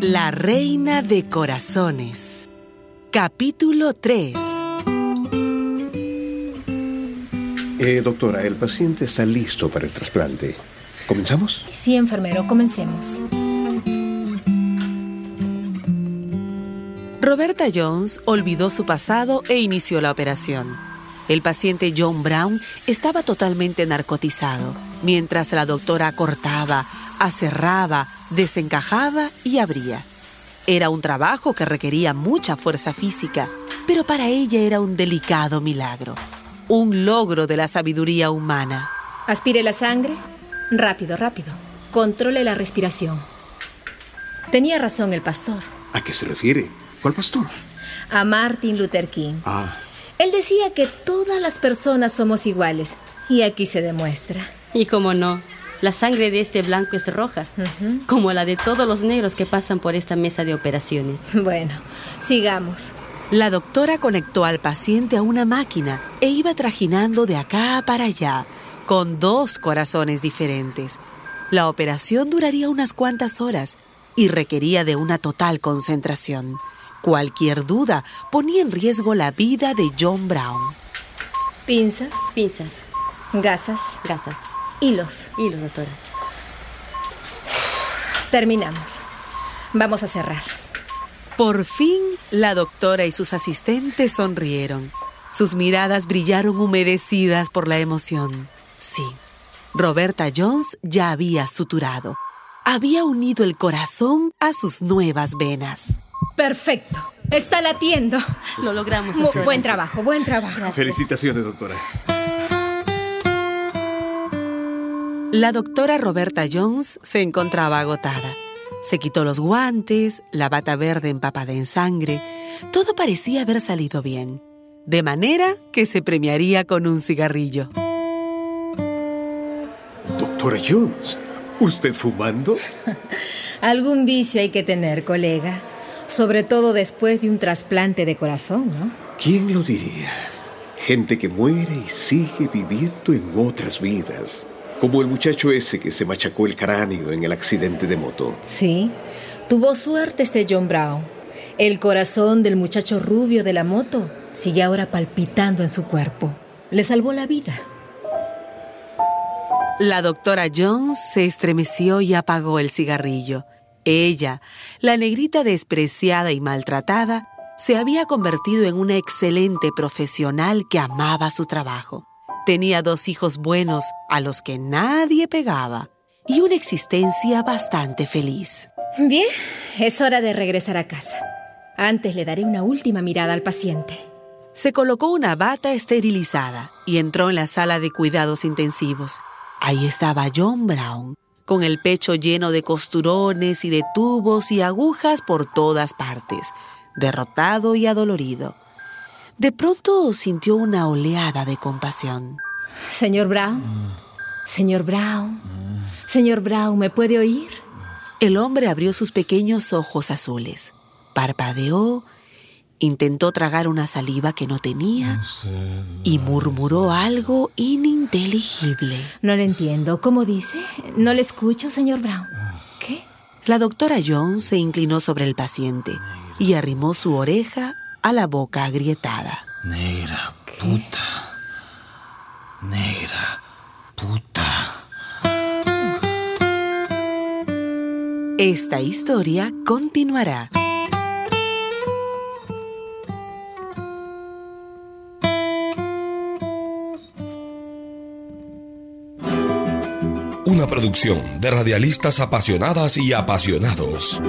La Reina de Corazones. Capítulo 3. Eh, doctora, el paciente está listo para el trasplante. ¿Comenzamos? Sí, enfermero, comencemos. Roberta Jones olvidó su pasado e inició la operación. El paciente John Brown estaba totalmente narcotizado, mientras la doctora cortaba, aserraba, desencajaba y abría. Era un trabajo que requería mucha fuerza física, pero para ella era un delicado milagro, un logro de la sabiduría humana. Aspire la sangre. Rápido, rápido. Controle la respiración. Tenía razón el pastor. ¿A qué se refiere? ¿Cuál pastor? A Martin Luther King. Ah, Él decía que todas las personas somos iguales. Y aquí se demuestra. Y como no, la sangre de este blanco es roja, como la de todos los negros que pasan por esta mesa de operaciones. Bueno, sigamos. La doctora conectó al paciente a una máquina e iba trajinando de acá para allá, con dos corazones diferentes. La operación duraría unas cuantas horas y requería de una total concentración. Cualquier duda ponía en riesgo la vida de John Brown. Pinzas, Pinzas, gasas, gasas, hilos. hilos, doctora. Terminamos. Vamos a cerrar. Por fin, la doctora y sus asistentes sonrieron. Sus miradas brillaron humedecidas por la emoción. Sí, Roberta Jones ya había suturado. Había unido el corazón a sus nuevas venas. Perfecto. Está latiendo. Lo logramos, Mu- doctora. buen trabajo, buen trabajo. Gracias. felicitaciones, doctora. La doctora Roberta Jones se encontraba agotada. Se quitó los guantes, la bata verde empapada en sangre. Todo parecía haber salido bien. De manera que se premiaría con un cigarrillo. Doctora Jones, ¿usted fumando? Algún vicio hay que tener, colega. Sobre todo después de un trasplante de corazón, ¿no? ¿Quién lo diría? Gente que muere y sigue viviendo en otras vidas. Como el muchacho ese que se machacó el cráneo en el accidente de moto. Sí. Tuvo suerte este John Brown. El corazón del muchacho rubio de la moto sigue ahora palpitando en su cuerpo. Le salvó la vida. La doctora Jones se estremeció y apagó el cigarrillo. Ella, la negrita despreciada y maltratada, se había convertido en una excelente profesional que amaba su trabajo. Tenía dos hijos buenos a los que nadie pegaba y una existencia bastante feliz. Bien, es hora de regresar a casa. Antes le daré una última mirada al paciente. Se colocó una bata esterilizada y entró en la sala de cuidados intensivos. Ahí estaba John Brown, con el pecho lleno de costurones y de tubos y agujas por todas partes, derrotado y adolorido. De pronto sintió una oleada de compasión. Señor Brown. Señor Brown. Señor Brown, ¿me puede oír? El hombre abrió sus pequeños ojos azules, parpadeó, intentó tragar una saliva que no tenía y murmuró algo ininteligible. No le entiendo. ¿Cómo dice? No le escucho, señor Brown. ¿Qué? La doctora Jones se inclinó sobre el paciente y arrimó su oreja a la boca agrietada. Negra puta. Negra puta. Esta historia continuará. Una producción de radialistas apasionadas y apasionados.